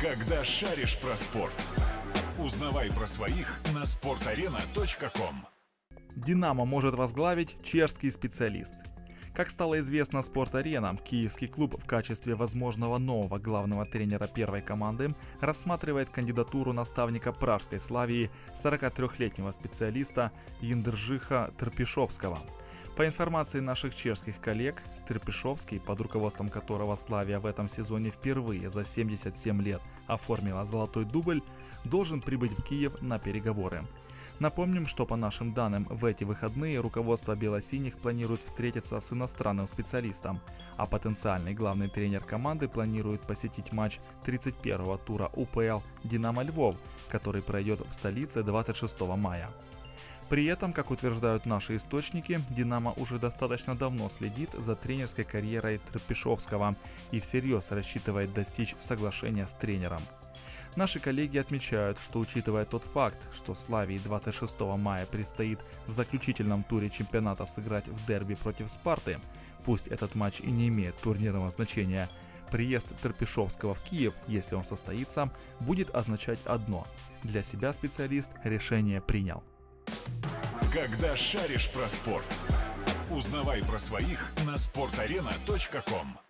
Когда шаришь про спорт. Узнавай про своих на sportarena.com. «Динамо» может возглавить чешский специалист. Как стало известно Спорт-аренам, киевский клуб в качестве возможного нового главного тренера первой команды рассматривает кандидатуру наставника пражской Славии 43-летнего специалиста Яндержиха Терпишовского. По информации наших чешских коллег, Терпишовский, под руководством которого Славия в этом сезоне впервые за 77 лет оформила золотой дубль, должен прибыть в Киев на переговоры. Напомним, что по нашим данным, в эти выходные руководство белосиних планирует встретиться с иностранным специалистом, а потенциальный главный тренер команды планирует посетить матч 31-го тура УПЛ «Динамо Львов», который пройдет в столице 26 мая. При этом, как утверждают наши источники, «Динамо» уже достаточно давно следит за тренерской карьерой Трапешовского и всерьез рассчитывает достичь соглашения с тренером. Наши коллеги отмечают, что учитывая тот факт, что Славии 26 мая предстоит в заключительном туре чемпионата сыграть в дерби против Спарты, пусть этот матч и не имеет турнирного значения, приезд Терпешовского в Киев, если он состоится, будет означать одно – для себя специалист решение принял. Когда шаришь про спорт. Узнавай про своих на sportarena.com.